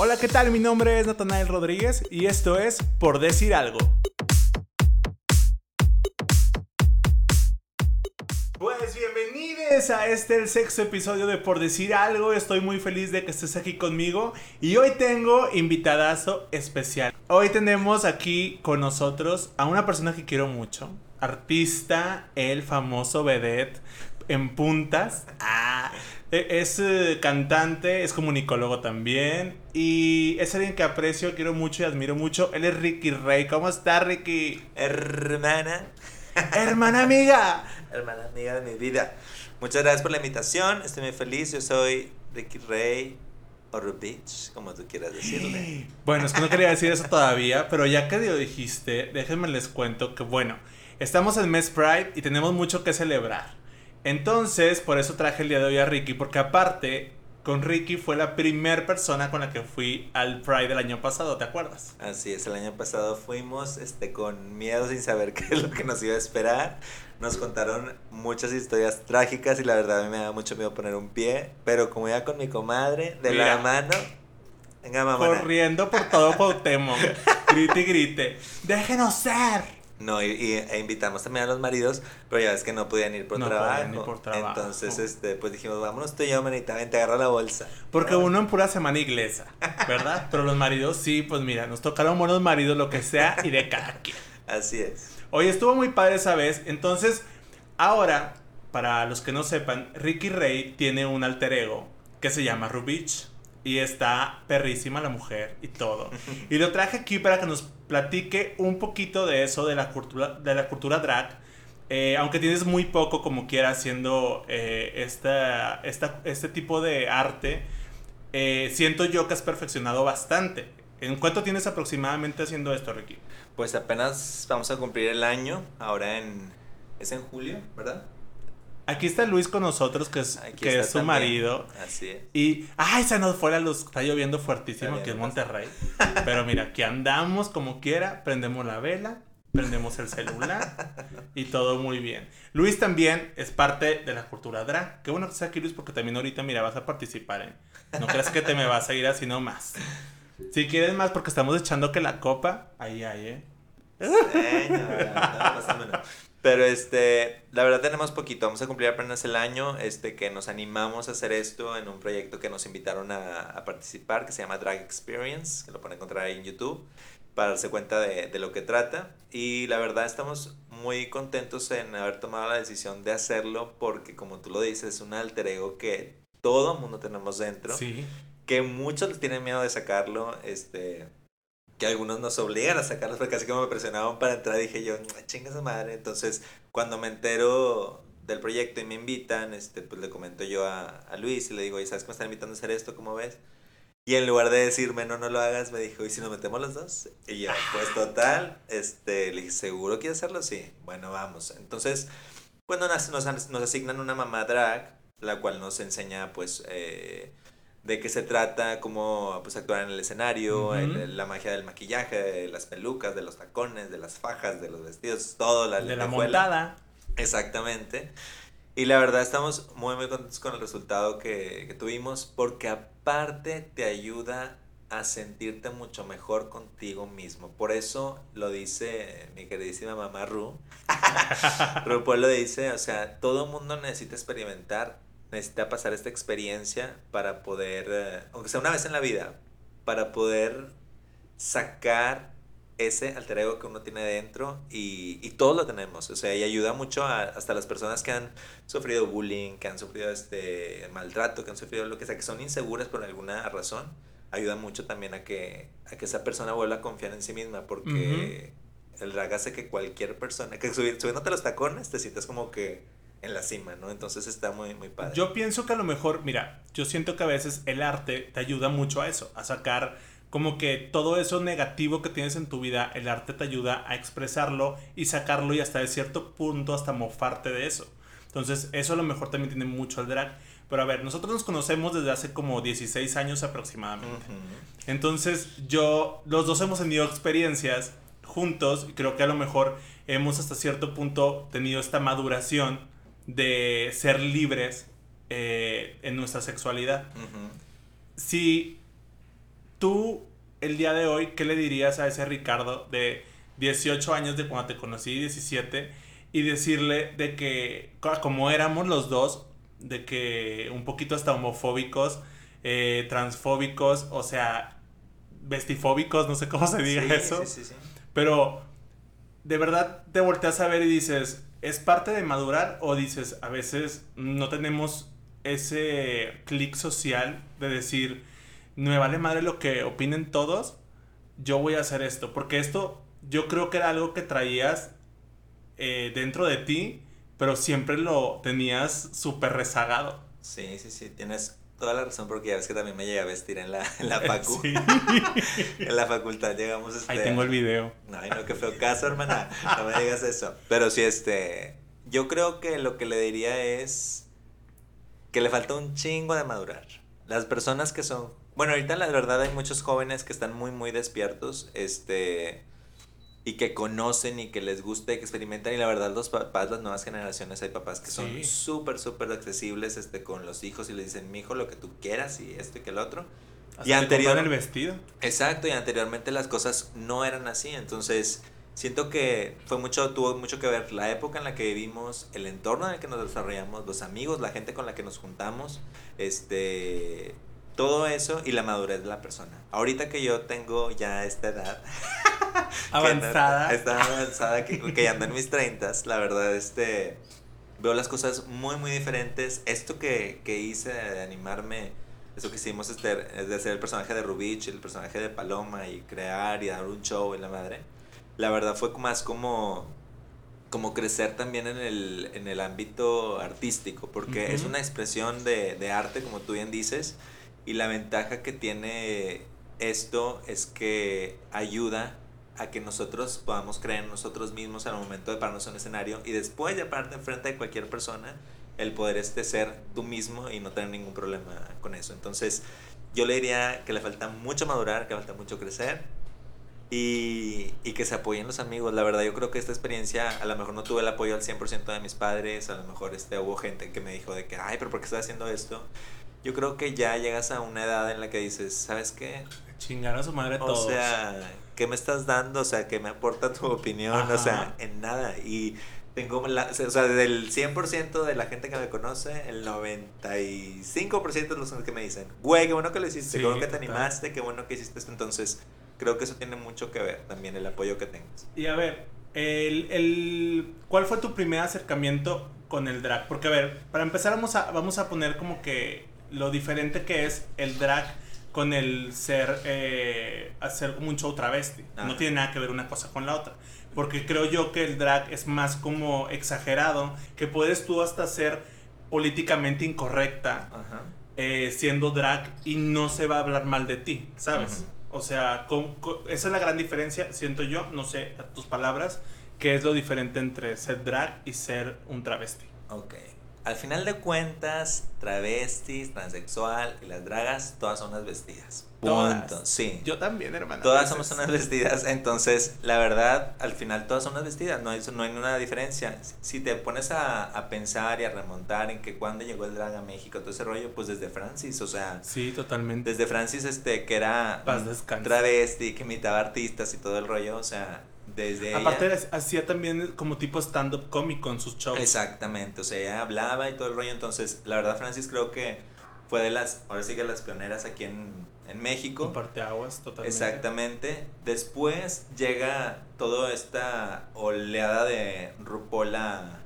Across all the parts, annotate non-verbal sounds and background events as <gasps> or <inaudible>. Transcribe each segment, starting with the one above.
Hola, ¿qué tal? Mi nombre es Natanael Rodríguez y esto es Por Decir Algo. Pues bienvenidos a este sexto episodio de Por Decir Algo. Estoy muy feliz de que estés aquí conmigo y hoy tengo invitadazo especial. Hoy tenemos aquí con nosotros a una persona que quiero mucho, artista, el famoso vedette en puntas. Ah, es eh, cantante, es comunicólogo también. Y es alguien que aprecio, quiero mucho y admiro mucho. Él es Ricky Rey. ¿Cómo está, Ricky? Hermana. Hermana amiga. <laughs> Hermana amiga de mi vida. Muchas gracias por la invitación. Estoy muy feliz. Yo soy Ricky Rey. O Rubich, como tú quieras decirle. <gasps> Bueno, es que no quería decir eso todavía, pero ya que lo dijiste, déjenme les cuento que, bueno, estamos en Mes Pride y tenemos mucho que celebrar. Entonces, por eso traje el día de hoy a Ricky, porque aparte, con Ricky fue la primera persona con la que fui al Pride del año pasado, ¿te acuerdas? Así es, el año pasado fuimos este, con miedo sin saber <laughs> qué es lo que nos iba a esperar. Nos contaron muchas historias trágicas y la verdad a mí me da mucho miedo poner un pie, pero como iba con mi comadre de la mano, venga mamá. Corriendo por todo Cuauhtémoc, grite y grite, déjenos ser. No, y, e invitamos también a los maridos, pero ya ves que no podían ir por, trabajo. Entonces, este, pues dijimos, vámonos tú y yo, manita, ven, te agarra la bolsa. Porque uno en pura semana inglesa, ¿verdad? pero los maridos, sí, pues mira, nos tocaron buenos maridos, lo que sea, y de cada quien. Así es. Oye, estuvo muy padre esa vez. Entonces, ahora, para los que no sepan, Ricky Ray tiene un alter ego que se llama Rubich. Y está perrísima la mujer y todo. Y lo traje aquí para que nos platique un poquito de eso, de la cultura, de la cultura drag. Eh, aunque tienes muy poco como quiera haciendo eh, esta, este tipo de arte, eh, siento yo que has perfeccionado bastante. ¿En cuánto tienes aproximadamente haciendo esto, Ricky? Pues apenas vamos a cumplir el año, ahora en... Es en julio, ¿verdad? Aquí está Luis con nosotros, que es, que es su marido. Así es. Y, ay, se nos fue la luz. Está lloviendo fuertísimo aquí en Monterrey. Pero mira, aquí andamos como quiera. Prendemos la vela, prendemos el celular y todo muy bien. Luis también es parte de la cultura drag. Qué bueno que estés aquí, Luis, porque también ahorita, mira, vas a participar en. No creas que te me vas a ir así nomás. Si quieres más, porque estamos echando que la copa. Ahí, ahí, eh. Sí, no, pero este, la verdad tenemos poquito, vamos a cumplir apenas el año, este, que nos animamos a hacer esto en un proyecto que nos invitaron a, a participar, que se llama Drag Experience, que lo pueden encontrar ahí en YouTube, para darse cuenta de, de, lo que trata. Y la verdad estamos muy contentos en haber tomado la decisión de hacerlo, porque como tú lo dices, es un alter ego que todo mundo tenemos dentro. Sí. Que muchos tienen miedo de sacarlo, este que algunos nos obligan a sacarlos porque así como me presionaban para entrar dije yo, chinga esa madre. Entonces, cuando me entero del proyecto y me invitan, este, pues le comento yo a, a Luis y le digo, ¿y sabes que me están invitando a hacer esto? ¿Cómo ves? Y en lugar de decirme, no, no lo hagas, me dijo, ¿y si nos metemos los dos? Y yo, pues total, este, le dije, ¿seguro quieres hacerlo? Sí, bueno, vamos. Entonces, nos, nos, nos asignan una mamá drag, la cual nos enseña, pues, eh, de qué se trata, cómo pues, actuar en el escenario, la magia del maquillaje, de las pelucas, de los tacones, de las fajas, de los vestidos, todo. La de la montada. Exactamente. Y la verdad estamos muy, muy contentos con el resultado que, que, tuvimos porque aparte te ayuda a sentirte mucho mejor contigo mismo. Por eso lo dice mi queridísima mamá Ru. <laughs> RuPaul lo dice, o sea, todo mundo necesita experimentar necesita pasar esta experiencia para poder, eh, aunque sea una vez en la vida, para poder sacar ese alter ego que uno tiene dentro y, y todos lo tenemos, o sea, y ayuda mucho a, hasta las personas que han sufrido bullying, que han sufrido este maltrato, que han sufrido lo que sea, que son inseguras por alguna razón, ayuda mucho también a que, a que esa persona vuelva a confiar en sí misma, porque el drag hace que cualquier persona, que subiéndote los tacones, te sientas como que en la cima, ¿no? Entonces está muy, muy padre. Yo pienso que a lo mejor, mira, yo siento que a veces el arte te ayuda mucho a eso, a sacar como que todo eso negativo que tienes en tu vida, el arte te ayuda a expresarlo y sacarlo y hasta de cierto punto hasta mofarte de eso. Entonces, eso a lo mejor también tiene mucho al drag. Pero a ver, nosotros nos conocemos desde hace como 16 años aproximadamente. Entonces, yo, los dos hemos tenido experiencias juntos y creo que a lo mejor hemos hasta cierto punto tenido esta maduración de ser libres eh, en nuestra sexualidad. Si tú, el día de hoy, ¿qué le dirías a ese Ricardo de 18 años de cuando te conocí, 17, y decirle de que, como éramos los dos, de que un poquito hasta homofóbicos, eh, transfóbicos, o sea, vestifóbicos, no sé cómo se diga eso. Sí, sí, sí. Pero de verdad te volteas a ver y dices, ¿es parte de madurar? O dices, a veces no tenemos ese clic social de decir, no me vale madre lo que opinen todos, yo voy a hacer esto. Porque esto yo creo que era algo que traías eh, dentro de ti, pero siempre lo tenías súper rezagado. Sí, sí, sí, tienes toda la razón porque ya ves que también me llegué a vestir en la, en la <laughs> facu. en la facultad llegamos este... Ahí tengo el video. No, no, qué feo caso, hermana. No me digas eso. Pero sí, este... Yo creo que lo que le diría es que le falta un chingo de madurar. Las personas que son... Bueno, ahorita la verdad hay muchos jóvenes que están muy, muy despiertos. Este y que conocen y que les gusta y que experimentan. Y la verdad, los papás, las nuevas generaciones, hay papás que son súper, súper accesibles este, con los hijos y le dicen, mi hijo, lo que tú quieras y esto y que el otro. y anteriormente el vestido. Exacto, y anteriormente las cosas no eran así. Entonces, siento que fue mucho, tuvo mucho que ver la época en la que vivimos, el entorno en el que nos desarrollamos, los amigos, la gente con la que nos juntamos, este todo eso y la madurez de la persona. Ahorita que yo tengo ya esta edad <laughs> <laughs> avanzada, está <laughs> avanzada que, que ya ando en mis 30, la verdad este veo las cosas muy muy diferentes. Esto que, que hice de animarme, eso que hicimos este, de hacer el personaje de Rubich, el personaje de Paloma y crear y dar un show en la madre. La verdad fue más como como crecer también en el, en el ámbito artístico, porque es una expresión de, de arte, como tú bien dices, y la ventaja que tiene esto es que ayuda a que nosotros podamos creer en nosotros mismos al momento de pararnos en un escenario y después de pararte enfrente de cualquier persona, el poder este ser tú mismo y no tener ningún problema con eso. Entonces, yo le diría que le falta mucho madurar, que le falta mucho crecer y, y, que se apoyen los amigos. La verdad, yo creo que esta experiencia, a lo mejor no tuve el apoyo al 100% de mis padres, a lo mejor este, hubo gente que me dijo de que, ay, pero ¿por qué estás haciendo esto? yo creo que ya llegas a una edad en la que dices, ¿sabes qué? Chingar a su madre todos. O sea, ¿qué me estás dando? O sea, ¿qué me aporta tu opinión? O sea, en nada. Y tengo, la, o sea, del 100% de la gente que me conoce, el 95% de los que me dicen, güey, qué bueno que lo hiciste, qué bueno que te animaste, qué bueno que hiciste esto. Entonces, creo que eso tiene mucho que ver también, el apoyo que tengas. Y a ver, el, el, ¿cuál fue tu primer acercamiento con el drag? Porque, a ver, para empezar vamos a, vamos a poner como que lo diferente que es el drag con el ser, eh, hacer como un show travesti. No tiene nada que ver una cosa con la otra. Porque creo yo que el drag es más como exagerado, que puedes tú hasta ser políticamente incorrecta eh, siendo drag y no se va a hablar mal de ti, ¿sabes? O sea, esa es la gran diferencia, siento yo, no sé, a tus palabras, que es lo diferente entre ser drag y ser un travesti. Ok al final de cuentas, travestis, transexual y las dragas, todas son unas vestidas. Punto. Sí. Yo también, hermana. Todas somos unas vestidas. Entonces, la verdad, al final todas son unas vestidas. No hay, no hay ninguna diferencia. Si te pones a, a, pensar y a remontar en que cuando llegó el drag a México, todo ese rollo, pues desde Francis, o sea. Sí, totalmente. Desde Francis, este, que era travesti, que imitaba artistas y todo el rollo, o sea desde Aparte hacía también como tipo stand-up cómico con sus shows. Exactamente, o sea, ella hablaba y todo el rollo, entonces la verdad Francis creo que fue de las, ahora sí que las pioneras aquí en, en México. En aguas totalmente. Exactamente. Después llega toda esta oleada de RuPaul a,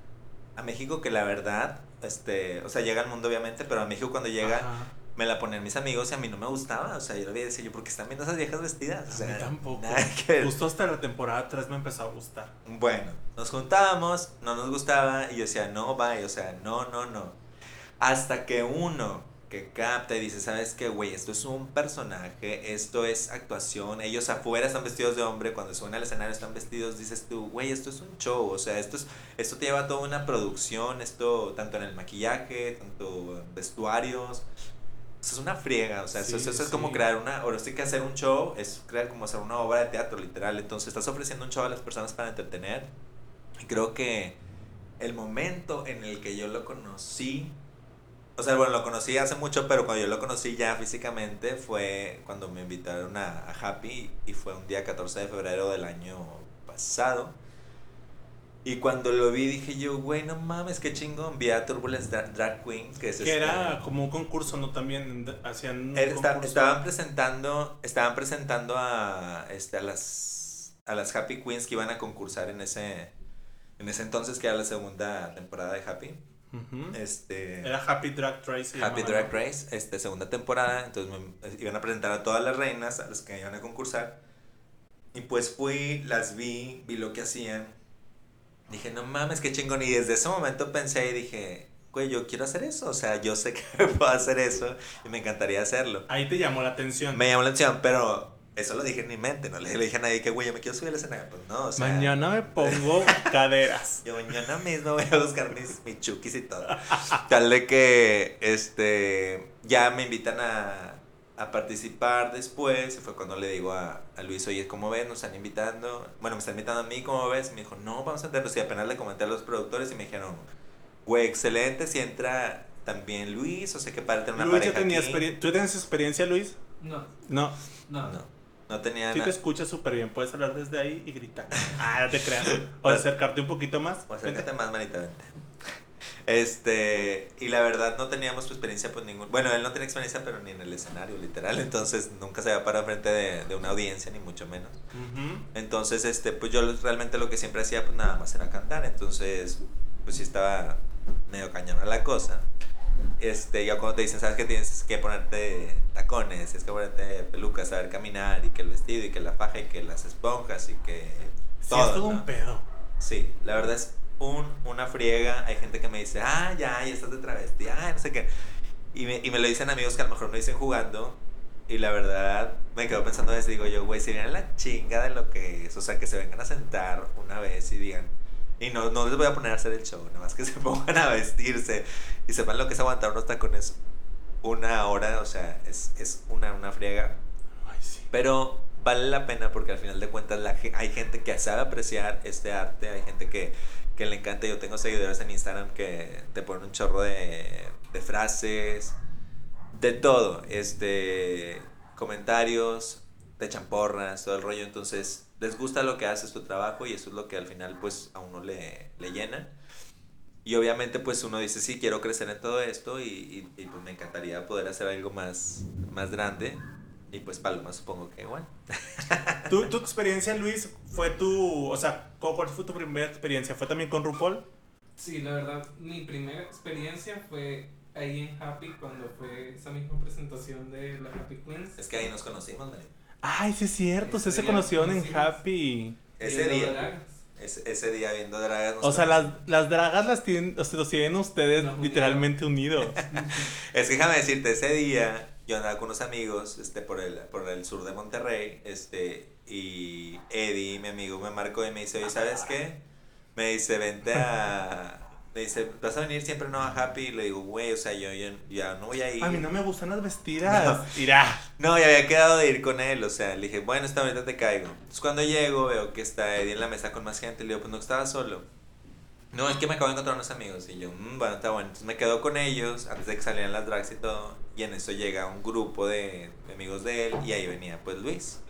a México que la verdad, este, o sea, llega al mundo obviamente, pero a México cuando llega me la ponían mis amigos y a mí no me gustaba. O sea, yo le había dicho yo, porque están viendo esas viejas vestidas? O sea, a mí tampoco. Justo hasta la temporada 3 me empezó a gustar. Bueno, nos juntábamos, no nos gustaba y yo decía, no, bye, o sea, no, no, no. Hasta que uno que capta y dice, ¿sabes qué, güey? Esto es un personaje, esto es actuación, ellos afuera están vestidos de hombre, cuando suena al escenario están vestidos, dices tú, güey, esto es un show, o sea, esto, es, esto te lleva toda una producción, esto tanto en el maquillaje, tanto vestuarios, es una friega, o sea, eso, es como crear una, ahora sí que hacer un show es crear como hacer una obra de teatro, literal. Entonces estás ofreciendo un show a las personas para entretener. Y creo que el momento en el que yo lo conocí O sea, bueno, lo conocí hace mucho, pero cuando yo lo conocí ya físicamente fue cuando me invitaron a, a Happy y fue un día 14 de febrero del año pasado. Y cuando lo vi dije yo, güey, no mames, qué chingón. Vi a Turbulence Dra- Drag Queen, que es Que este- era como un concurso, ¿no? También hacían Era- estaban presentando, estaban presentando a, este, a las a las Happy Queens que iban a concursar en ese en ese entonces que era la segunda temporada de Happy. Este Era Happy Drag Race. Happy Drag ¿no? Race, este, segunda temporada, entonces me- iban a presentar a todas las reinas a las que iban a concursar. Y pues fui, las vi, vi lo que hacían. Dije, no mames, qué chingón. Y desde ese momento pensé y dije, güey, yo quiero hacer eso. O sea, yo sé que <laughs> puedo hacer eso y me encantaría hacerlo. Ahí te llamó la atención. Me llamó la atención, pero eso lo dije en mi mente, no le, dije a nadie que, güey, yo me quiero subir al escenario. Pues no, o sea. Mañana me pongo <laughs> caderas. Yo mañana mismo voy a buscar mis, mis chukis y todo. Tal de que este ya me invitan a, a participar después. Y fue cuando le digo a, a Luis, oye, ¿cómo ves? Nos están invitando. Bueno, me están invitando a mí, ¿cómo ves? Y me dijo, no, vamos a entrarnos. Y apenas le comenté a los productores y me dijeron, güey, excelente. Si entra también Luis, o sea que para tener una Luis, pareja. ¿ya tenía aquí". ¿tú tienes experiencia, Luis? No, No. no. No, no tenía Sí te escuchas súper bien. Puedes hablar desde ahí y gritar. <laughs> Ah, no te creas. <laughs> O acercarte un poquito más. O acércate más, manita, vente. Este, y la verdad no teníamos experiencia, pues ningún. Bueno, él no tenía experiencia, pero ni en el escenario, literal. Entonces nunca se va para frente de, de una audiencia, ni mucho menos. Ujú. Entonces, este, pues yo realmente lo que siempre hacía, pues nada más era cantar. Entonces, pues sí estaba medio cañona la cosa. Este, ya cuando te dicen, sabes que tienes que ponerte tacones, tienes que ponerte pelucas, saber caminar, y que el vestido, y que la faja, y que las esponjas, y que. Sí, todo, es todo ¿no? un pedo. Sí, la verdad es un, una friega. Hay gente que me dice, ah, ya, ya estás de travesti, ah, no sé qué. Y me, y me lo dicen amigos que a lo mejor me dicen jugando. Y la verdad, me quedo pensando eso. Digo yo, güey, si vienen la chinga de lo que es. O sea, que se vengan a sentar una vez y digan. Y no, no les voy a poner a hacer el show, nada más que <laughs> se pongan a vestirse y sepan lo que es aguantar unos tacones una hora. O sea, es, es una, una friega. Ay, sí. Pero vale la pena porque al final de cuentas la, hay gente que sabe apreciar este arte, hay gente que, que le encanta. Yo tengo seguidores en Instagram que te ponen un chorro de, de frases, de todo, este, comentarios, te echan porras, todo el rollo. Entonces les gusta lo que haces, tu trabajo y eso es lo que al final pues a uno le, le llena. Y obviamente pues uno dice, sí, quiero crecer en todo esto y, y- y, pues me encantaría poder hacer algo más, más grande. Y pues Paloma supongo que igual. <laughs> ¿Tu, tu experiencia, Luis, fue tu. O sea, ¿cu- ¿cuál fue tu primera experiencia? ¿Fue también con RuPaul? Sí, la verdad, mi primera experiencia fue ahí en Happy cuando fue esa misma presentación de la Happy Queens. Es que ahí nos conocimos, Mari. Ay, sí es cierto. Ese Ustedes se conocieron en. Happy. Ese día, ese, ese día viendo dragas. O sea, las, las dragas las tienen, o sea, los tienen ustedes literalmente unidos. <laughs> Es que déjame decirte, ese día yo andaba con unos amigos este, por, el, por el sur de Monterrey. Este, y Eddie, mi amigo, me marcó y me dice, oye, ¿sabes qué? Me dice, vente a... <laughs> Me dice, ¿vas a venir siempre no a Happy? Y le digo, güey, o sea, yo, yo ya no voy a ir. A mí no me gustan las vestidas. <laughs> Irá. No, ya había quedado de ir con él, o sea, le dije, bueno, esta ahorita te caigo. Entonces cuando llego veo que está Eddie en la mesa con más gente, le digo, pues no estaba solo. No, es que me acabo de encontrar unos amigos y yo, "Mm, bueno, está bueno. Entonces me quedo con ellos antes de que salieran las drags y todo. Y en eso llega un grupo de amigos de él y ahí venía pues Luis.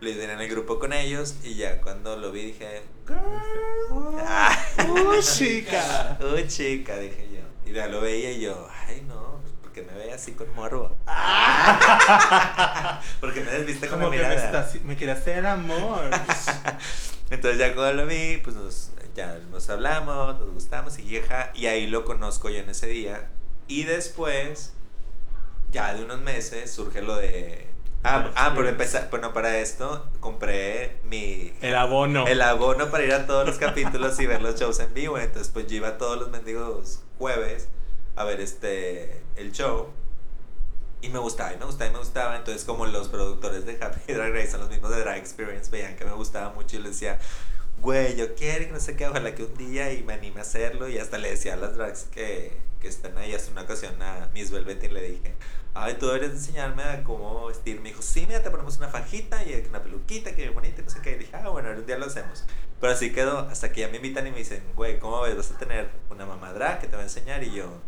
Luis venía en el grupo con ellos y ya cuando lo vi dije, ah, <laughs> ¡Uh, chica! oh chica, dije yo. Y ya lo veía y yo, ay no, porque me ve así con morbo. <laughs> porque me desviste con Como mi que me, mirada. estás, me quiere hacer amor. <laughs> Entonces ya cuando lo vi, pues nos, ya nos hablamos, nos gustamos y y ahí lo conozco yo en ese día. Y después, ya de unos meses, surge lo de... Ah, ah pero empezar, bueno, para esto compré mi... El abono. El abono para ir a todos los capítulos y ver los shows en vivo. Entonces, pues yo iba todos los mendigos jueves a ver este el show. Y me gustaba, y me gustaba, y me gustaba. Entonces, como los productores de Happy <laughs> Drag Race son los mismos de Drag Experience, veían que me gustaba mucho y les decía, güey, yo quiero, y no sé qué, ojalá que un día y me anime a hacerlo. Y hasta le decía a las drags que, que están ahí. Hasta una ocasión a Miss Velvet y le dije, ay, tú deberías enseñarme a cómo vestir. Me dijo, sí, mira, te ponemos una fajita y una peluquita, que bonita, no sé qué. Y dije, ah, bueno, un día lo hacemos. Pero así quedó, hasta que ya me invitan y me dicen, güey, ¿cómo ves? Vas a tener una mamá drag que te va a enseñar. Y yo,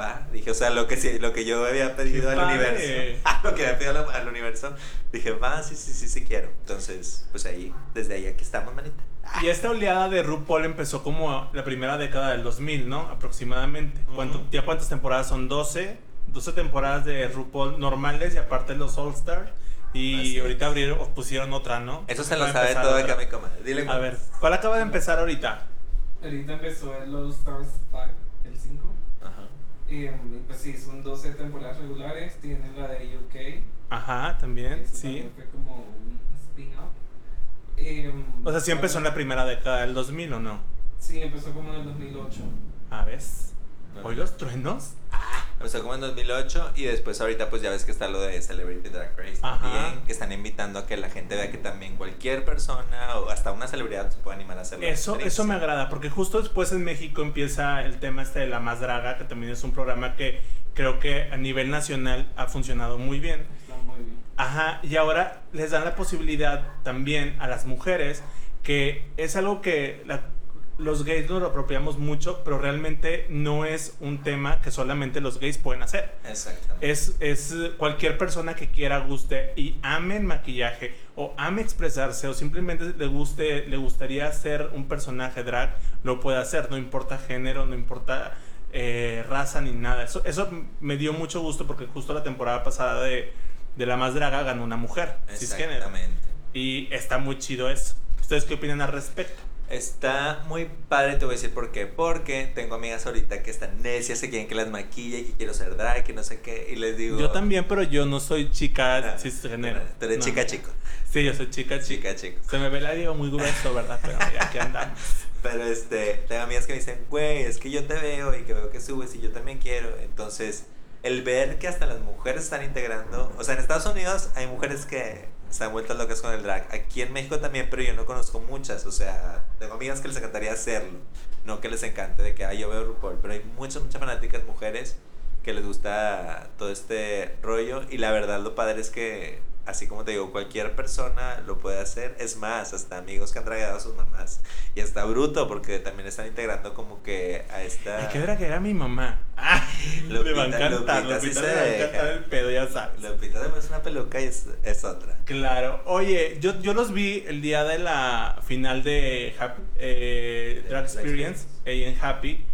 va. Dije, o sea, lo que, sí, lo que yo había pedido al universo. <laughs> lo que había pedido al, universo. Dije, va, sí, sí, sí, sí quiero. Entonces, pues ahí, desde ahí aquí estamos, manita. Y esta oleada de RuPaul empezó como la primera década del 2000, ¿no? Aproximadamente. ¿Cuánto, Ujú. ¿Ya cuántas temporadas son? 12. 12 temporadas de RuPaul normales y aparte los All Stars. Y Así ahorita es. abrieron, pusieron otra, ¿no? Eso se lo de sabe todo mi comadre. Dile, A ver, ¿cuál acaba de empezar ahorita? Ahorita empezó el All Stars 5, el 5. Ajá. Y um, pues sí, son 12 temporadas regulares. Tiene la de UK. Ajá, también, Eso sí. también Fue como un spin-off. Um, O sea, sí empezó en la primera década del 2000, ¿o no? Sí, empezó como en el 2008. A ver. ¿Hoy los truenos? Empezó como en 2008 y después ahorita pues ya ves que está lo de Celebrity Drag Race Ajá. también, que están invitando a que la gente vea que también cualquier persona o hasta una celebridad se puede animar a hacerlo. Eso, eso me agrada, porque justo después en México empieza el tema este de La Más Draga, que también es un programa que creo que a nivel nacional ha funcionado muy bien. Está muy bien. Ajá, y ahora les dan la posibilidad también a las mujeres, que es algo que la- los gays nos lo apropiamos mucho, pero realmente no es un tema que solamente los gays pueden hacer. Exactamente. Es, es cualquier persona que quiera, guste y ame el maquillaje o ame expresarse o simplemente le guste, le gustaría ser un personaje drag, lo puede hacer, no importa género, no importa eh, raza ni nada. Eso, eso me dio mucho gusto porque justo la temporada pasada de, de La Más Draga ganó una mujer, cisgénero. Exactamente. Y está muy chido eso. ¿Ustedes qué opinan al respecto? Está muy padre, te voy a decir por qué. Porque tengo amigas ahorita que están necias, se quieren que las maquille, que quiero ser drag, que no sé qué. Y les digo. Yo también, pero yo no soy chica Ah, cisgénero. Tú eres No. chica chico. Sí, yo soy chica chica. Chica chico. Se me ve la digo muy grueso, ¿verdad? Pero mira, aquí andamos. <laughs> Pero este, tengo amigas que me dicen, güey, es que yo te veo y que veo que subes y yo también quiero. Entonces, el ver que hasta las mujeres están integrando, o sea, en Estados Unidos hay mujeres que están vueltas locas con el drag. Aquí en México también, pero yo no conozco muchas. O sea, tengo amigas que les encantaría hacerlo. No que les encante de que, ay, yo veo RuPaul. Pero hay muchas, muchas fanáticas mujeres que les gusta todo este rollo. Y la verdad, lo padre es que, así como te digo, cualquier persona lo puede hacer. Es más, hasta amigos que han dragado a sus mamás. Y está bruto porque también están integrando como que a esta... Ay, qué era que era mi mamá. Ah, <laughs> le va a Lupita- encantar, Lupita sí Lupita se le va a encantar el pedo, ya sabes. Lupita además es una peluca y es, es otra. Claro. Oye, yo, yo los vi el día de la final de Happy, eh, Drag Experience. ahí en Happy.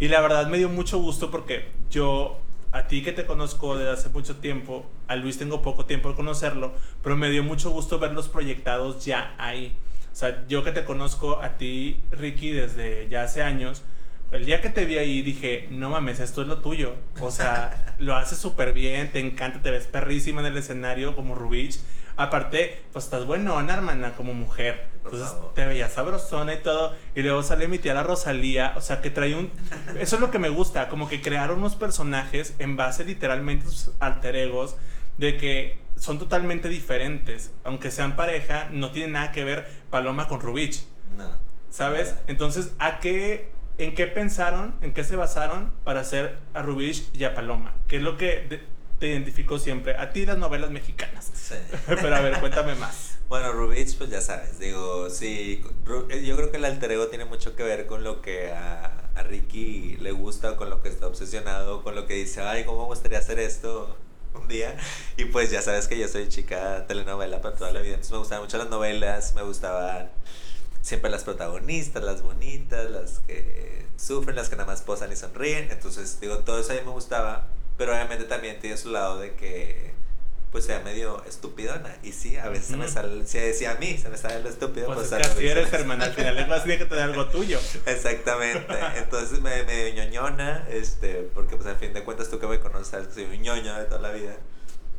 Y la verdad me dio mucho gusto porque yo, a ti que te conozco desde hace mucho tiempo, a Luis tengo poco tiempo de conocerlo, pero me dio mucho gusto verlos proyectados ya ahí. O sea, yo que te conozco a ti, Ricky, desde ya hace años, el día que te vi ahí dije, no mames, esto es lo tuyo. O sea, <laughs> lo haces súper bien, te encanta, te ves perrísima en el escenario como Rubich. Aparte, pues estás buenona, hermana, como mujer. Entonces te veías sabrosona y todo. Y luego sale mi tía la Rosalía. O sea, que trae un... Eso es lo que me gusta. Como que crearon unos personajes en base literalmente a sus alter egos. De que son totalmente diferentes. Aunque sean pareja, no tiene nada que ver Paloma con Rubich. No. ¿Sabes? Entonces, ¿a qué, ¿en qué pensaron, en qué se basaron para hacer a Rubich y a Paloma? ¿Qué es lo que de- te identificó siempre? A ti las novelas mexicanas. Sí. <laughs> Pero a ver, cuéntame más. Bueno, Rubich, pues ya sabes, digo, sí, eh, yo creo que el alter ego tiene mucho que ver con lo que a, a Ricky le gusta, con lo que está obsesionado, con lo que dice, ay, ¿cómo me gustaría hacer esto un día? Y pues ya sabes que yo soy chica telenovela para toda la vida, entonces me gustaban mucho las novelas, me gustaban siempre las protagonistas, las bonitas, las que sufren, las que nada más posan y sonríen, entonces digo, todo eso a mí me gustaba, pero obviamente también tiene su lado de que pues sea medio estupidona. Y sí, a veces se me sale, si decía a mí, se me sale lo estúpido. Pues es a que así eres, hermana. Al final es más tiene que tener algo tuyo. <laughs> Exactamente. Entonces me medio ñoñona, este, porque pues al fin de cuentas tú que me conoces sabes que soy un ñoño de toda la vida.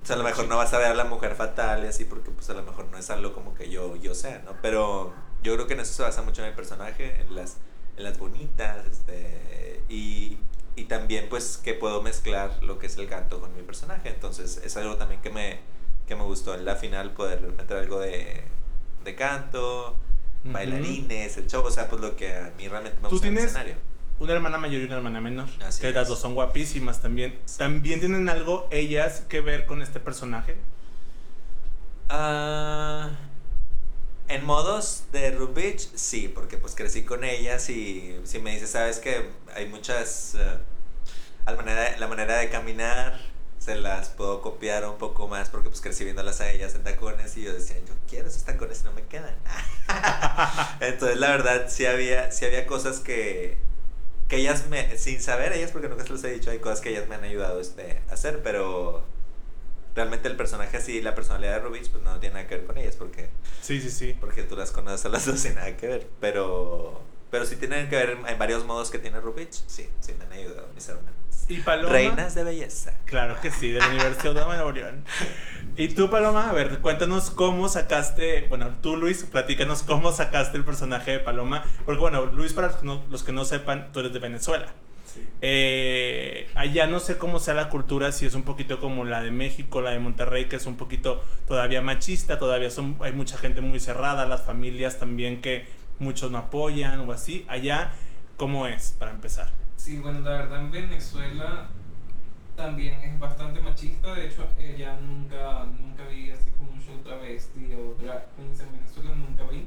O sea, a lo mejor no vas a ver a la mujer fatal y así porque pues a lo mejor no es algo como que yo, yo sea, ¿no? Pero yo creo que en eso se basa mucho en el personaje, en las, en las bonitas, este, y, y también pues que puedo mezclar lo que es el canto con mi personaje. Entonces es algo también que me, que me gustó en la final poder meter algo de, de canto, Ujú. bailarines, el show, o sea, pues lo que a mí realmente me ¿Tú gusta en el escenario. Una hermana mayor y una hermana menor. Así que las es. dos son guapísimas también. ¿También tienen algo ellas que ver con este personaje? Ah, en modos de Rubich, sí, porque pues crecí con ellas y si me dices, sabes que hay muchas... la manera, la manera de caminar se las puedo copiar un poco más porque pues crecí viéndolas a ellas en tacones y yo decía, yo quiero esos tacones y no me quedan. <laughs> Entonces la verdad sí había, sí había cosas que, que ellas me, sin saber ellas porque nunca se los he dicho, hay cosas que ellas me han ayudado este, a hacer, pero realmente el personaje así, la personalidad de Rubich pues no tiene nada que ver con ellas porque... Sí, sí, sí. Porque tú las conoces a las dos sin nada que ver, pero... Pero sí tienen que ver en varios modos que tiene Rubich, sí, sí me han ayudado mis hermanas. ¿Y Paloma? Reinas de belleza. Claro que sí, del Universidad de Nuevo León. Y tú, Paloma, a ver, cuéntanos cómo sacaste, bueno, tú, Luis, platícanos cómo sacaste el personaje de Paloma. Porque, bueno, Luis, para los que no, los que no sepan, tú eres de Venezuela. Eh, allá no sé cómo sea la cultura, si es un poquito como la de México, la de Monterrey, que es un poquito todavía machista, todavía son, hay mucha gente muy cerrada, las familias también que muchos no apoyan o así. Allá, ¿cómo es, para empezar? Sí, bueno, la verdad en Venezuela también es bastante machista. De hecho, ella nunca, nunca vi así como un show travesti o drag en Venezuela, nunca vi.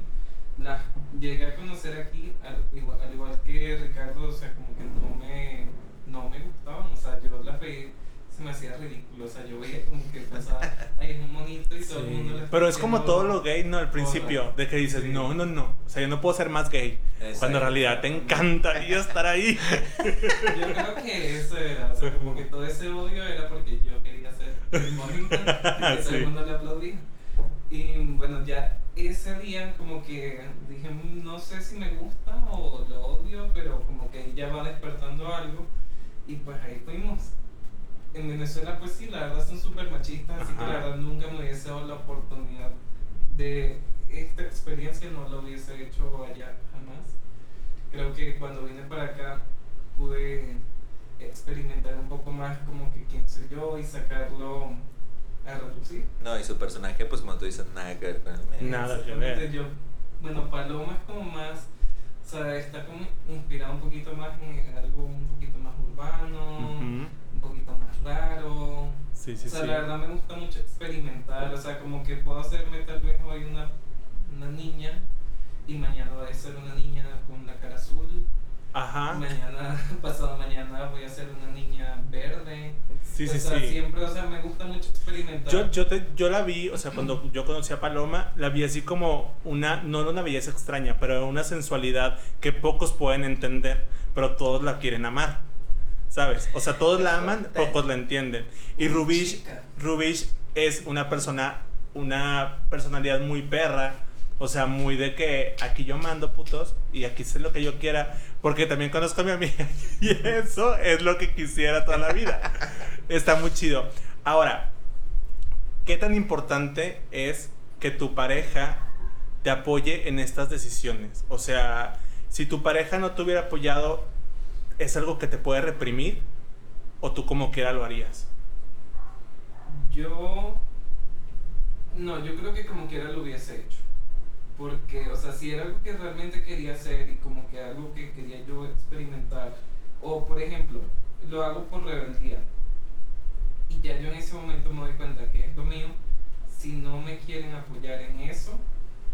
Las llegué a conocer aquí, al igual, al igual que Ricardo, o sea, como que no me, no me gustaban. O sea, yo las veía, se me hacía ridículo. O sea, yo veía como que pasaba, ahí es un monito y todo el mundo le está Pero es como todo lo gay, ¿no? Al principio, de que dices, Sí. no, no, no. O sea, yo no puedo ser más gay. Exacto. Cuando en realidad te encantaría estar ahí. <laughs> Yo creo que eso era, o sea, como que todo ese odio era porque yo quería ser el monito y que todo el mundo le aplaudía. Y bueno, ya ese día como que dije, "Mm, no sé si me gusta o lo odio, pero como que ya va despertando algo. Y pues ahí fuimos. En Venezuela pues sí, la verdad son súper machistas, así que Ajá. la verdad nunca me hubiese dado la oportunidad de esta experiencia, no lo hubiese hecho allá jamás. Creo que cuando vine para acá pude experimentar un poco más como que quién soy yo y sacarlo a reducir. No, y su personaje, pues como tú dices, nada que ver con el. Nada que ver. Yo, bueno, Paloma es como más, o sea, está como inspirado un poquito más en algo un poquito más urbano, un poquito más raro. Sí, sí, o sea, sí. la verdad me gusta mucho experimentar, o sea, como que puedo hacerme tal vez hoy una, una niña y mañana voy a ser una niña con la cara azul. Ajá. Mañana, <laughs> pasado mañana voy a ser una niña verde. Sí, sí, o sea, sí. siempre, o sea, me gusta mucho experimentar. Yo, yo, te- yo la vi, o sea, cuando yo conocí a Paloma, la vi así como una, no una belleza extraña, pero una sensualidad que pocos pueden entender, pero todos la quieren amar. ¿Sabes? O sea, todos la aman, pocos la entienden. Y Rubish. Rubish es una persona, una personalidad muy perra. O sea, muy de que aquí yo mando putos y aquí sé lo que yo quiera. Porque también conozco a mi amiga <laughs> y eso es lo que quisiera toda la vida. Está muy chido. Ahora, ¿qué tan importante es que tu pareja te apoye en estas decisiones? O sea, si tu pareja no te hubiera apoyado, ¿es algo que te puede reprimir? ¿O tú como quiera lo harías? Yo. No, yo creo que como quiera lo hubiese hecho. Porque, o sea, si era algo que realmente quería hacer y como que algo que quería yo experimentar. O, por ejemplo, lo hago por rebeldía. Y ya yo en ese momento me doy cuenta que es lo mío. Si no me quieren apoyar en eso,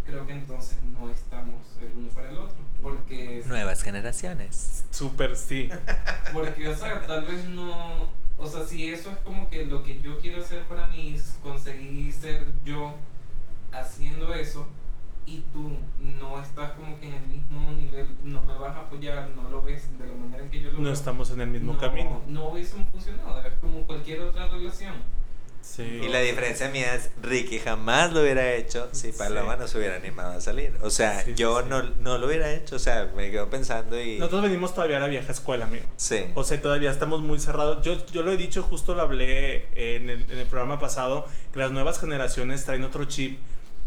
creo que entonces no estamos el uno para el otro. Porque Nuevas generaciones. Súper sí. porque, o sea, tal vez no. O sea, si eso es como que lo que yo quiero hacer para mí, es conseguir ser yo haciendo eso, y tú no estás como que en el mismo nivel, no me vas a apoyar, no lo ves de la manera en que yo lo No veo. estamos en el mismo no, camino. No hubiésemos funcionado, es como cualquier otra relación. Sí. Y la diferencia mía es, Ricky jamás lo hubiera hecho si Paloma Sí. no se hubiera animado a salir. O sea, Sí, sí, yo sí. No, no lo hubiera hecho, o sea, me quedo pensando y... Nosotros venimos todavía a la vieja escuela, amigo. Sí. O sea, todavía estamos muy cerrados. Yo, yo lo he dicho, justo lo hablé en el, en el programa pasado, que las nuevas generaciones traen otro chip.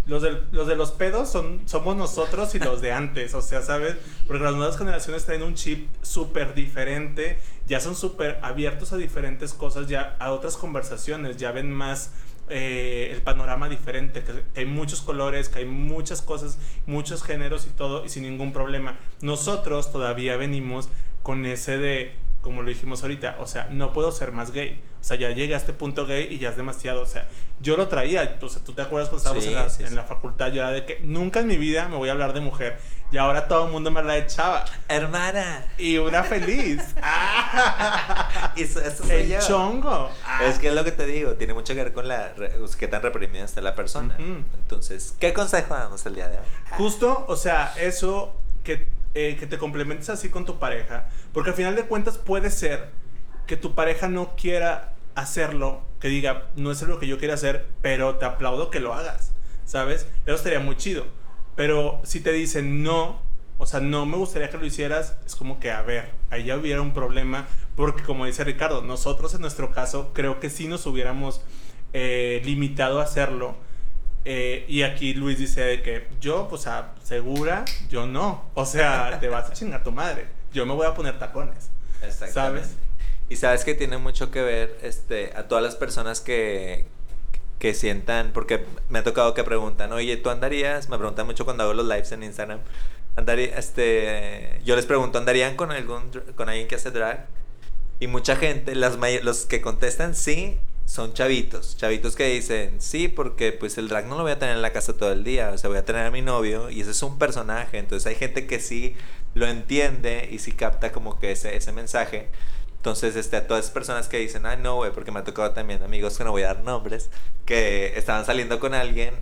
Los, del- los de los pedos son, somos nosotros y los de antes, o sea, ¿sabes? Porque las nuevas generaciones traen un chip súper diferente, ya son súper abiertos a diferentes cosas, ya a otras conversaciones, ya ven más eh, el panorama diferente, que, que hay muchos colores, que hay muchas cosas, muchos géneros y todo, y sin ningún problema. Nosotros todavía venimos con ese de, como lo dijimos ahorita, o sea, no puedo ser más gay. O sea, ya llegué a este punto gay y ya es demasiado. O sea, yo lo traía. O sea, tú te acuerdas cuando estábamos Sí, en, la, sí, en sí. la facultad, yo era de que nunca en mi vida me voy a hablar de mujer. Y ahora todo el mundo me habla de chava. Hermana. Y una feliz. <laughs> ¡Ah! Eso, eso soy El yo. chongo. Ah. Es que es lo que te digo, tiene mucho que ver con la qué tan reprimida está la persona. Entonces, ¿qué consejo damos el día de hoy? Justo, o sea, eso que, eh, que te complementes así con tu pareja. Porque al final de cuentas puede ser que tu pareja no quiera hacerlo, que diga, no es lo que yo quiero hacer, pero te aplaudo que lo hagas, ¿sabes? Eso estaría muy chido. Pero si te dicen no, o sea, no me gustaría que lo hicieras, es como que, a ver, ahí ya hubiera un problema, porque como dice Ricardo, nosotros en nuestro caso creo que sí nos hubiéramos eh, limitado a hacerlo. Eh, y aquí Luis dice de que yo, pues, a segura, yo no. O sea, te vas a chingar tu madre. Yo me voy a poner tacones. ¿Sabes? Y sabes que tiene mucho que ver este, a todas las personas que, que sientan, porque me ha tocado que preguntan, oye, ¿tú andarías? Me preguntan mucho cuando hago los lives en Instagram. Andaría, este, yo les pregunto, ¿andarían con algún con alguien que hace drag? Y mucha gente, las los que contestan sí, son chavitos. Chavitos que dicen, sí, porque pues el drag no lo voy a tener en la casa todo el día. O sea, voy a tener a mi novio y ese es un personaje. Entonces hay gente que sí lo entiende y sí capta como que ese, ese mensaje. Entonces, este, a todas esas personas que dicen, ay, no, güey, porque me ha tocado también amigos que no voy a dar nombres, que estaban saliendo con alguien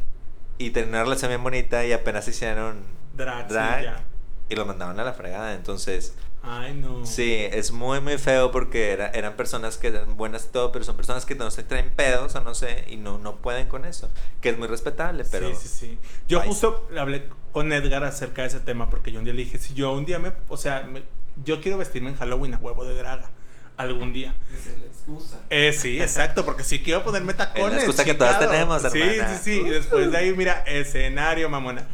y tenían una relación bien bonita y apenas hicieron Drag, sí, drag ya. y lo mandaban a la fregada. Entonces, Ay, no. Sí, es muy, muy feo porque era- eran personas que eran buenas y todo, pero son personas que no se traen pedos o no sé, y no, no pueden con eso. Que es muy respetable, pero. Sí, sí, sí. Yo Ay. justo hablé con Edgar acerca de ese tema porque yo un día le dije, si yo un día me, o sea, me- yo quiero vestirme en Halloween a huevo de draga, algún día. Esa es la excusa. Eh, sí, exacto, porque sí quiero ponerme tacones. <laughs> Es la excusa que todas tenemos, Sí, hermana. sí, sí. Y después de ahí, mira, escenario, mamona.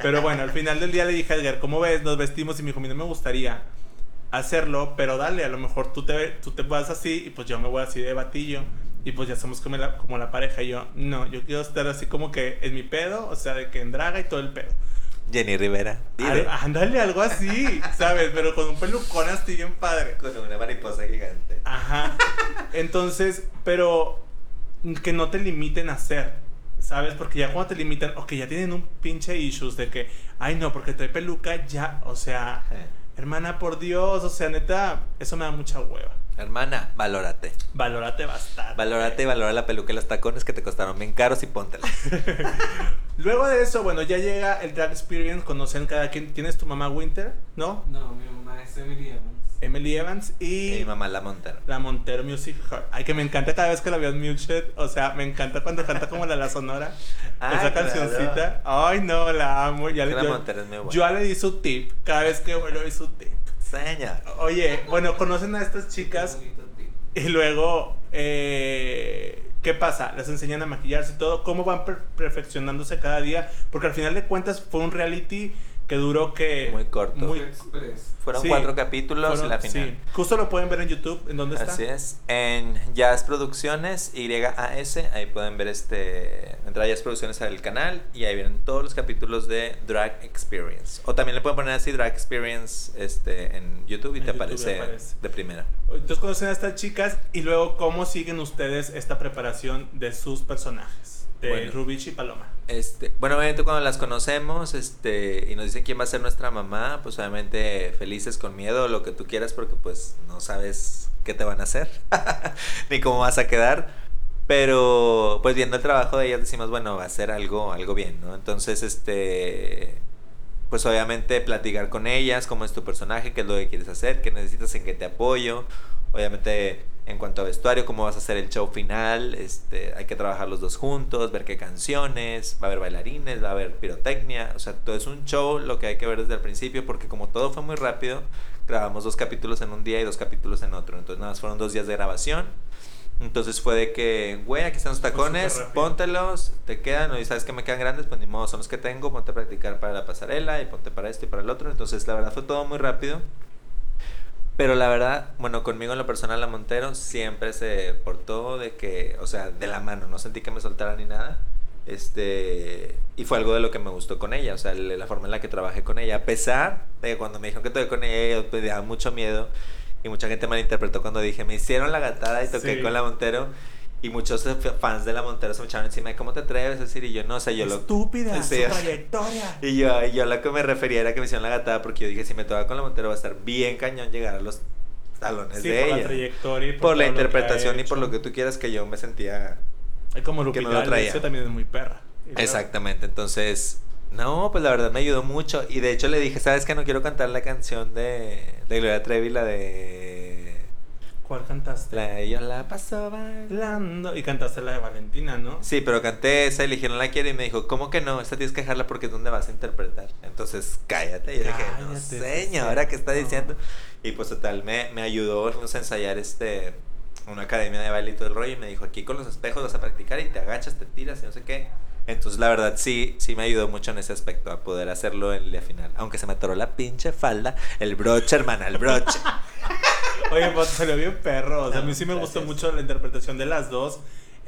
Pero bueno, al final del día le dije a Edgar, ¿cómo ves? Nos vestimos y me dijo, "Mira, no me gustaría hacerlo, pero dale, a lo mejor tú te, tú te vas así y pues yo me voy así de batillo. Y pues ya somos como la, como la pareja. Y yo, no, yo quiero estar así como que en mi pedo, o sea, de que en draga y todo el pedo. Jenny Rivera. Dile. Al- ándale, algo así, ¿sabes? Pero con un pelucón así bien padre. Con una mariposa gigante. Ajá. Entonces, pero que no te limiten a hacer, ¿sabes? Porque ya cuando te limitan, o que ya tienen un pinche issues de que, ay no, porque trae peluca, ya, o sea, hermana, por Dios, o sea, neta, eso me da mucha hueva. Hermana, valórate. Valórate bastante. Valórate y valora la peluca y los tacones que te costaron bien caros y póntela. <laughs> Luego de eso, bueno, ya llega el drag experience, conocen cada quien. ¿Tienes tu mamá Winter? ¿No? No, mi mamá es Emily Evans. Emily Evans y... Y mi mamá la Montero. La Montero Music Hall. Ay, que me encanta cada vez que la veo en Muted. O sea, me encanta cuando canta como la La Sonora. <laughs> Ah, esa claro. cancioncita. Ay, no, la amo. Ya le, la yo, Montero es muy buena. yo ya le di su tip. Cada vez que vuelvo le doy su tip. Señor. Oye, bueno, conocen a estas chicas Qué bonito tip. y luego, eh, ¿qué pasa? Les enseñan a maquillarse y todo. ¿Cómo van per- perfeccionándose cada día? Porque al final de cuentas fue un reality que duró que... Muy corto. Muy- Express. Fueron Sí. cuatro capítulos fueron- y la final. Sí, justo lo pueden ver en YouTube. ¿En dónde está? Así es. En Jazz Producciones, YAS, ahí pueden ver este. Entrar a Jazz Producciones al canal y ahí vienen todos los capítulos de Drag Experience. O también le pueden poner así Drag Experience este, en YouTube y En te YouTube aparece, aparece. de primera. Entonces conocen a estas chicas y luego cómo siguen ustedes esta preparación de sus personajes, de Bueno. Rubich y Paloma. Este, bueno, obviamente cuando las conocemos este, y nos dicen quién va a ser nuestra mamá, pues obviamente felices con miedo, lo que tú quieras, porque pues no sabes qué te van a hacer, <laughs> ni cómo vas a quedar. Pero pues viendo el trabajo de ellas decimos, bueno, va a ser algo, algo bien, ¿no? Entonces, este, pues obviamente platicar con ellas, cómo es tu personaje, qué es lo que quieres hacer, qué necesitas, en qué te apoyo. Obviamente en cuanto a vestuario, cómo vas a hacer el show final, este, hay que trabajar los dos juntos, ver qué canciones, va a haber bailarines, va a haber pirotecnia, o sea, todo es un show lo que hay que ver desde el principio, porque como todo fue muy rápido, grabamos dos capítulos en un día y dos capítulos en otro, entonces nada más fueron dos días de grabación. Entonces fue de que, güey, aquí están los tacones, póntelos, te quedan, y sabes que me quedan grandes, pues ni modo, son los que tengo, ponte a practicar para la pasarela y ponte para esto y para el otro. Entonces, la verdad fue todo muy rápido. Pero la verdad, bueno, conmigo en lo personal, la Montero siempre se portó de que, o sea, de la mano, no sentí que me soltara ni nada. Este, y fue algo de lo que me gustó con ella, o sea, la forma en la que trabajé con ella, a pesar de que cuando me dijeron que estuve con ella, pues, me daba mucho miedo. Y mucha gente malinterpretó cuando dije, me hicieron la gatada y toqué Sí. con la Montero. Y muchos fans de la Montero se me echaron encima. ¿Cómo te atreves a decir? Y yo, no, o sea, yo lo... Estúpida, su trayectoria. <laughs> Y yo, y yo lo que me refería era que me hicieron la gatada porque yo dije, si me toca con la Montero va a estar bien cañón llegar a los talones Sí, de por la ella. trayectoria y por la que ha interpretación y por lo que tú quieras que yo me sentía... Ay, como que Lupita no lo traía. También es muy perra. Exactamente, entonces... No, pues la verdad me ayudó mucho. Y de hecho le dije, ¿sabes qué? No quiero cantar la canción de, de Gloria Trevi, la de... ¿Cuál cantaste? La Yo la paso bailando. Y cantaste la de Valentina, ¿no? Sí, pero canté esa y le dije, no la quiero. Y me dijo, ¿cómo que no? Esta tienes que dejarla porque es donde vas a interpretar. Entonces, cállate. Y yo dije, no, señora, ¿qué está no. diciendo? Y pues total, me, me ayudó fuimos a ensayar este una academia de baile y todo el rollo. Y me dijo, aquí con los espejos vas a practicar y te agachas, te tiras y no sé qué. Entonces, la verdad, sí, sí me ayudó mucho en ese aspecto a poder hacerlo en el día final. Aunque se me atoró la pinche falda, el broche, hermana, el broche. <laughs> Oye, pues salió bien perro. O sea, a mí sí me gustó mucho la interpretación de las dos.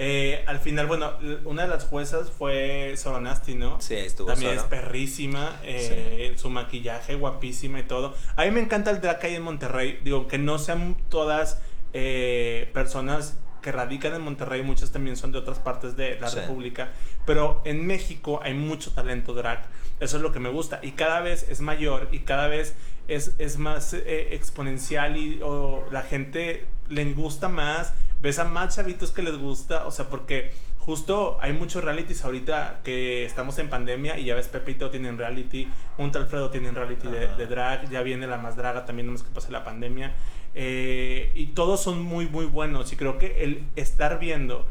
Eh, al final, bueno, una de las juezas fue Soronasti, ¿no? Sí, estuvo También es perrísima, eh, su maquillaje guapísima y todo. A mí me encanta el drag ahí en Monterrey. Digo, que no sean todas eh, personas que radican en Monterrey, muchas también son de otras partes de la Sí. República. Pero en México hay mucho talento drag. Eso es lo que me gusta. Y cada vez es mayor y cada vez es, es más eh, exponencial y o la gente le gusta más. Ves a más chavitos que les gusta. O sea, porque justo hay muchos realities ahorita que estamos en pandemia y ya ves Pepito tienen reality, un tal Alfredo tienen reality de, de drag, ya viene la más draga también, no más que pase la pandemia. Eh, y todos son muy, muy buenos. Y creo que el estar viendo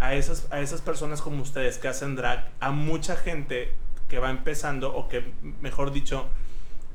a esas, a esas personas como ustedes que hacen drag, a mucha gente que va empezando o que, mejor dicho,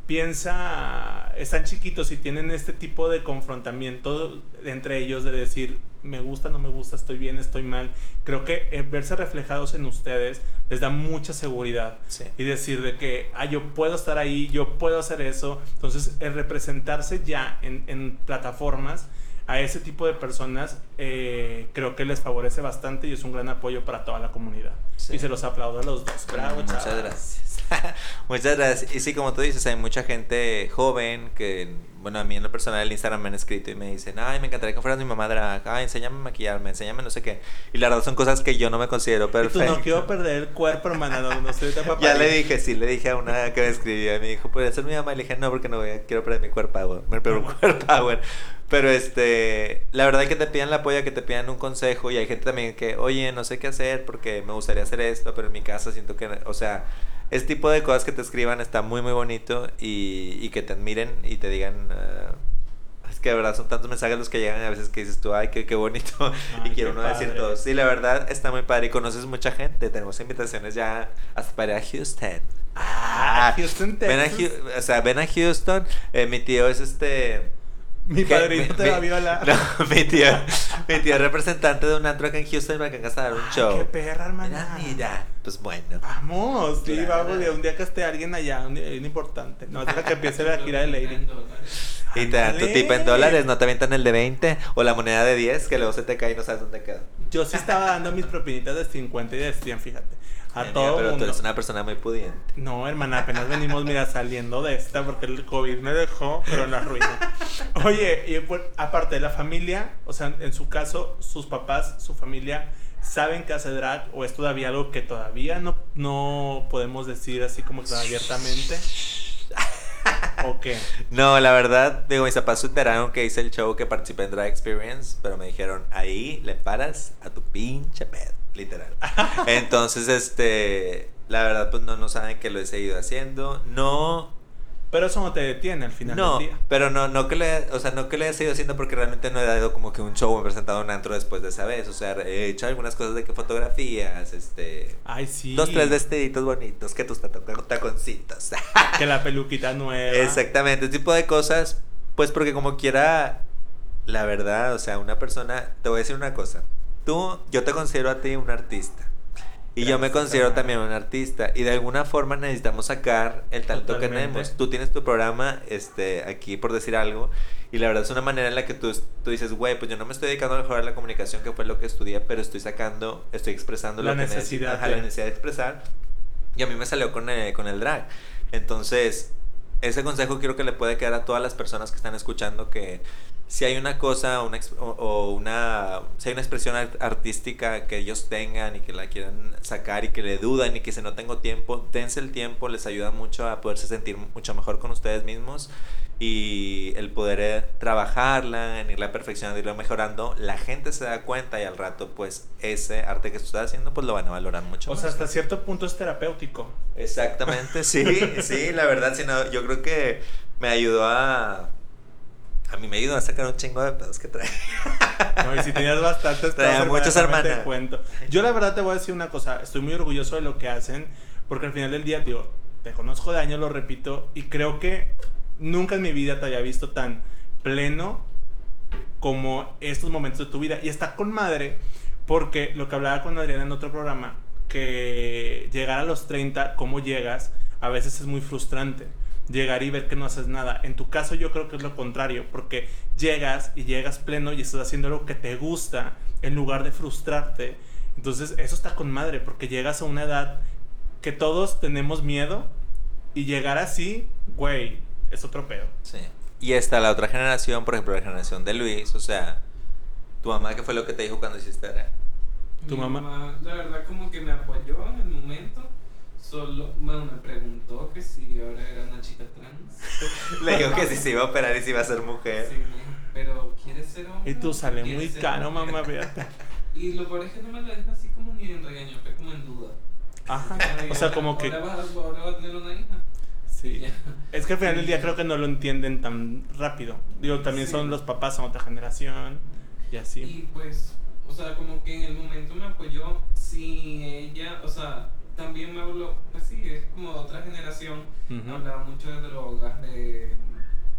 piensa, están chiquitos y tienen este tipo de confrontamiento entre ellos de decir, me gusta, no me gusta, estoy bien, estoy mal. Creo que eh, verse reflejados en ustedes les da mucha seguridad Sí. y decir de que, ah, yo puedo estar ahí, yo puedo hacer eso. Entonces, el representarse ya en, en plataformas a ese tipo de personas, eh, creo que les favorece bastante y es un gran apoyo para toda la comunidad. Sí. Y se los aplaudo a los dos. Bravo, Muchas gracias. <laughs> Muchas gracias. Y sí, como tú dices, hay mucha gente joven que, bueno, a mí en lo personal en Instagram me han escrito y me dicen, ay, me encantaría que fueras mi mamá drag, ay, enséñame a maquillarme, enséñame no sé qué. Y la verdad son cosas que yo no me considero Y tú perfecto. no quiero perder el cuerpo, hermana, no, no estoy tan <laughs> Ya le dije, sí, le dije a una que me escribía y me dijo, ¿puede ser mi mamá? Y le dije, no, porque no voy a, quiero perder mi cuerpo power. Me pero cuerpo power. Pero este, la verdad es que te pidan el apoyo, que te pidan un consejo y hay gente también que, oye, no sé qué hacer porque me gustaría hacer esto, pero en mi casa siento que, o sea, ese tipo de cosas que te escriban está muy, muy bonito y, y que te admiren y te digan... ah, es que de verdad son tantos mensajes los que llegan a veces que dices tú, ay, qué, qué bonito. <laughs> y Ay, quiero qué uno decir todos. Sí, la verdad está muy padre y conoces mucha gente. Tenemos invitaciones ya hasta para ir a Houston. Ah, Houston, Ven a, Texas. O sea, ven a Houston. Eh, mi tío es este. Mi padrino te va a violar. <laughs> No, mi tío, mi tío es representante de un antro acá en Houston para que vengas a dar un Ay, show. qué perra, hermana. Mira, mira. Pues bueno. Vamos, sí, Claro. vamos, de un día que esté alguien allá, un, un importante. No, es que empiece la gira de <laughs> Lady. Y te dan tu tip en dólares, no te avientan el de 20 o la moneda de 10 que luego se te cae y no sabes dónde queda. Yo sí estaba dando mis propinitas de 50 y de 100, fíjate. A todo pero mundo. tú eres una persona muy pudiente. No, hermana, apenas venimos, mira, saliendo de esta porque el COVID me dejó, pero en la ruina. Oye, y pues, aparte de la familia, o sea, en su caso, sus papás, su familia, ¿saben que hace drag o es todavía algo que todavía no, no podemos decir así como que abiertamente? ¿O qué? No, la verdad, digo, mis papás se enteraron que hice el show que participé en Drag Experience, pero me dijeron, ahí le paras a tu pinche pedo, literal. Entonces, este, la verdad, pues no, no saben que lo he seguido haciendo. No, Pero eso no te detiene al final no, del día. pero no, no que le, o sea, no que le he seguido haciendo porque realmente no he dado como que un show, me he presentado un antro después de esa vez. O sea, he hecho algunas cosas de que fotografías, este, Ay, sí. dos, tres vestiditos bonitos, que tus taco- taconcitos. Que la peluquita nueva. Exactamente, ese tipo de cosas, pues porque como quiera, la verdad, o sea, una persona, te voy a decir una cosa, tú, yo te considero a ti un artista. Y yo me Gracias, considero hermano. también un artista. Y de alguna forma necesitamos sacar el talento que Totalmente. tenemos. Tú tienes tu programa este, aquí, por decir algo. Y la verdad es una manera en la que tú, tú dices, güey, pues yo no me estoy dedicando a mejorar la comunicación, que fue lo que estudié, pero estoy sacando, estoy expresando La lo que necesidad Ajá, de- la necesidad de expresar. Y a mí me salió con, eh, con el drag. Entonces, ese consejo quiero que le puede quedar a todas las personas que están escuchando que si hay una cosa una, o, una si hay una expresión artística que ellos tengan y que la quieran sacar y que le dudan y que si no tengo tiempo, dense el tiempo, les ayuda mucho a poderse sentir mucho mejor con ustedes mismos y el poder eh, trabajarla, en irla perfeccionando, irla mejorando, la gente se da cuenta y al rato pues ese arte que tú estás haciendo pues lo van a valorar mucho. O sea, hasta cierto punto es terapéutico. Exactamente, sí, sí, la verdad, sino yo creo que me ayudó a a mí me ayudó a sacar un chingo de pedos que trae. <laughs> No, y si tenías bastantes Traía muchos hermanos. cuento. Yo la verdad te voy a decir una cosa, estoy muy orgulloso de lo que hacen, porque al final del día, digo, te conozco de años, lo repito, y creo que nunca en mi vida te había visto tan pleno como estos momentos de tu vida. Y está con madre, porque lo que hablaba con Adriana en otro programa, que llegar a los 30, cómo llegas, a veces es muy frustrante llegar y ver que no haces nada. En tu caso yo creo que es lo contrario, porque llegas y llegas pleno y estás haciendo lo que te gusta en lugar de frustrarte. Entonces eso está con madre, porque llegas a una edad que todos tenemos miedo y llegar así, güey, es otro pedo. Sí. Y está la otra generación, por ejemplo, la generación de Luis, o sea, tu mamá, ¿qué fue lo que te dijo cuando hiciste? ¿Tu mamá? mamá? La verdad como que me apoyó en el momento Solo, bueno, me preguntó que si ahora era una chica trans. <laughs> Le dijo que si se iba a operar y si iba a ser mujer. Sí, pero ¿quieres ser hombre? Y tú sale muy caro, mamá, fíjate. <laughs> Y lo peor es que no me lo dijo así como ni en regaño, fue como en duda. Ajá. O sea, como que. Ahora vas, ahora a tener una hija. Sí. Es que al final del día creo que no lo entienden tan rápido. Digo, también son los papás, son otra generación y así. Y pues, o sea, como que en el momento me apoyó. Si ella, o sea, también me habló, pues sí, es como otra generación, hablaba mucho de drogas, de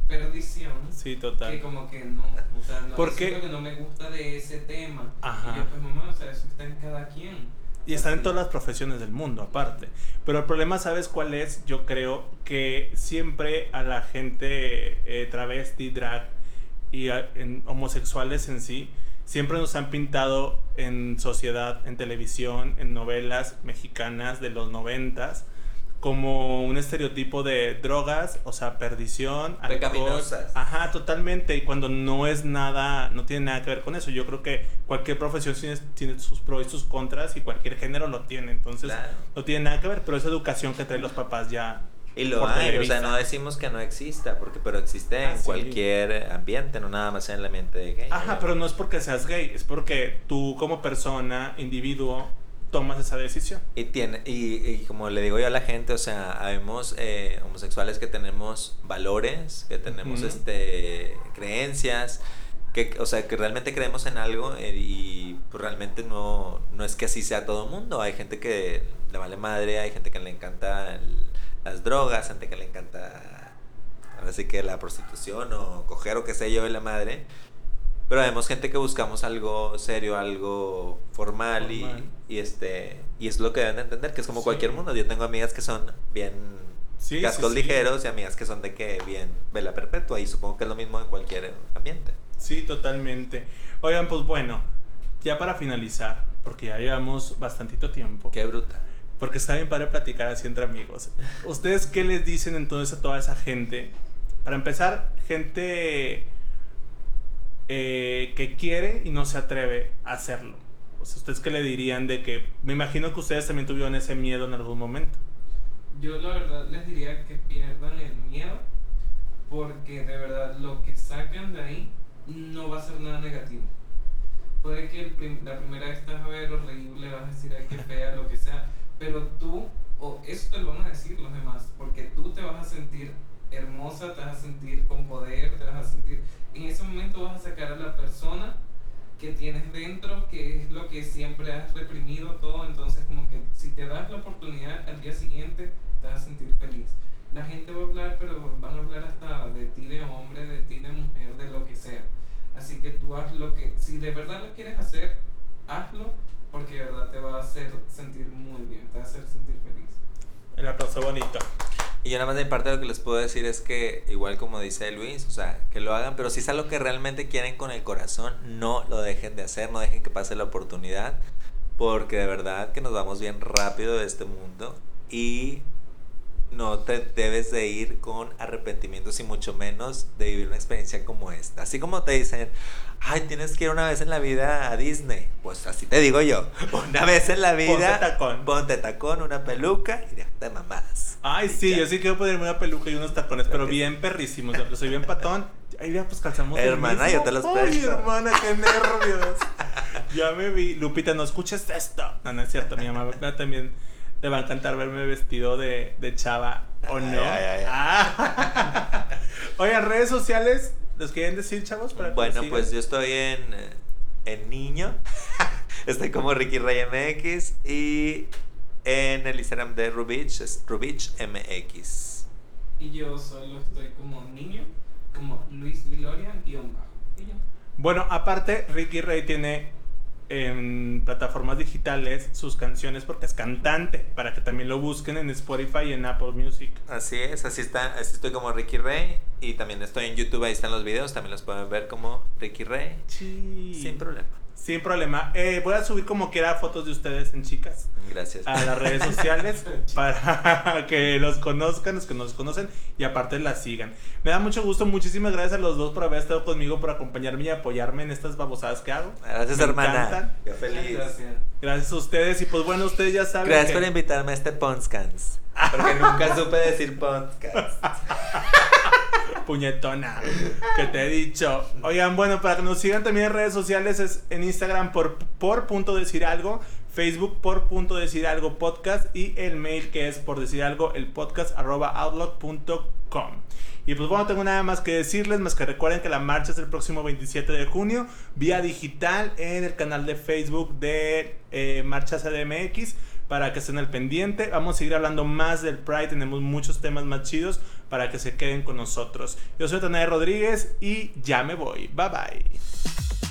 perdición. Sí, total. Que como que no, o sea, no, ¿Por que no me gusta de ese tema. Ajá. Y yo, pues mamá, o sea, eso está en cada quien. Y están en todas las profesiones del mundo, aparte. Pero el problema, ¿sabes cuál es? Yo creo que siempre a la gente eh, travesti, drag y en homosexuales en sí, siempre nos han pintado en sociedad, en televisión, en novelas mexicanas de los noventas, como un estereotipo de drogas, o sea, perdición, alcohol. Ajá, totalmente. Y cuando no es nada, no tiene nada que ver con eso. Yo creo que cualquier profesión tiene, sus pros y sus contras y cualquier género lo tiene. Entonces, no tiene nada que ver, pero esa educación que traen los papás ya y lo hay, o sea, no decimos que no exista, porque pero existe en ah, cualquier ambiente, no nada más en el ambiente de gay. Ajá, pero no es porque seas gay, es porque tú como persona, individuo, tomas esa decisión. Y tiene y, como le digo yo a la gente, o sea, habemos eh, homosexuales que tenemos valores, que tenemos este creencias, que, o sea, que realmente creemos en algo eh, y pues, realmente no, no es que así sea todo el mundo. Hay gente que le vale madre, hay gente que le encanta el las drogas, gente que le encanta, ahora sí que la prostitución o coger o qué sé yo de la madre. Pero vemos gente que buscamos algo serio, algo formal, Y, y, este y es lo que deben entender, que es como cualquier mundo. Yo tengo amigas que son bien cascos ligeros y amigas que son de que bien vela perpetua y supongo que es lo mismo en cualquier ambiente. Sí, totalmente. Oigan, pues bueno, ya para finalizar, porque ya llevamos bastantito tiempo. Qué bruta. Porque está bien padre platicar así entre amigos. ¿Ustedes qué les dicen entonces a toda esa gente? Para empezar, gente eh, que quiere y no se atreve a hacerlo. ¿ustedes qué le dirían de que... Me imagino que ustedes también tuvieron ese miedo en algún momento. Yo la verdad les diría que pierdan el miedo porque de verdad lo que sacan de ahí no va a ser nada negativo. Puede que la primera vez estás a ver horrible, vas a decir, ay, qué fea, lo que sea pero tú, o eso te lo van a decir los demás, porque tú te vas a sentir hermosa, te vas a sentir con poder, te vas a sentir, en ese momento vas a sacar a la persona que tienes dentro, que es lo que siempre has reprimido todo, entonces como que si te das la oportunidad al día siguiente, te vas a sentir feliz. La gente va a hablar, pero van a hablar hasta de ti de hombre, de ti de mujer, de lo que sea. Así que tú haz lo que, si de verdad lo quieres hacer, hazlo porque de verdad te va a hacer sentir muy bien, te va a hacer sentir feliz. El aplauso bonito. Y yo nada más de mi parte lo que les puedo decir es que, igual como dice Luis, o sea, que lo hagan, pero si es algo que realmente quieren con el corazón, no lo dejen de hacer, no dejen que pase la oportunidad, porque de verdad que nos vamos bien rápido de este mundo y no te debes de ir con arrepentimientos y mucho menos de vivir una experiencia como esta. Así como te dicen, ay, tienes que ir una vez en la vida a Disney. Pues así te digo yo, <laughs> una vez en la vida. Ponte tacón. Ponte tacón, una peluca y déjate mamadas. Ay, Y sí, ya. yo sí quiero ponerme una peluca y unos tacones, pero bien perrísimos. Yo soy bien patón. Ay, ya, pues calzamos. Hermana, yo te los Ay, presto. hermana, qué nervios. <laughs> ya me vi. Lupita, no escuches esto. No, no es cierto. Mi mamá también le va a encantar verme vestido de, de chava. ¿O Ay, no? ay, ay. Ah. <laughs> Oigan, redes sociales. ¿Les quieren decir, chavos? Para Bueno, los pues yo estoy en, eh, en Niño. <laughs> estoy como Ricky Ray MX. Y en el Instagram de Rubich es Rubich MX. Y yo solo estoy como niño, como Luis Viloria, guion bajo. Y ya. Bueno, aparte, Ricky Ray tiene en plataformas digitales sus canciones porque es cantante, para que también lo busquen en Spotify y en Apple Music. Así es, así está, así estoy como Ricky Ray. Y también estoy en YouTube, ahí están los videos, también los pueden ver como Ricky Ray. Sin problema. Sin problema. Eh, voy a subir como quiera fotos de ustedes en chicas Gracias. a las redes sociales <laughs> para <laughs> que los conozcan, los que nos conocen y aparte las sigan. Me da mucho gusto, muchísimas gracias a los dos por haber estado conmigo, por acompañarme y apoyarme en estas babosadas que hago. Gracias, Me hermana. encantan. Feliz. gracias. Gracias a ustedes y pues bueno, ustedes ya saben. Gracias que- por invitarme a este Ponscans. <laughs> Porque nunca supe decir Ponscans. Puñetona que te he dicho. Oigan, bueno, para que nos sigan también en redes sociales es en Instagram por, por punto decir algo, Facebook por punto decir algo podcast y el mail que es por decir algo el podcast arroba outlook.com. Y pues bueno, tengo nada más que decirles, más que recuerden que la marcha es el próximo 27 de junio, vía digital en el canal de Facebook de eh, Marcha para que estén al pendiente. Vamos a seguir hablando más del Pride, tenemos muchos temas más chidos para que se queden con nosotros. Yo soy Tanae Rodríguez y ya me voy. Bye bye.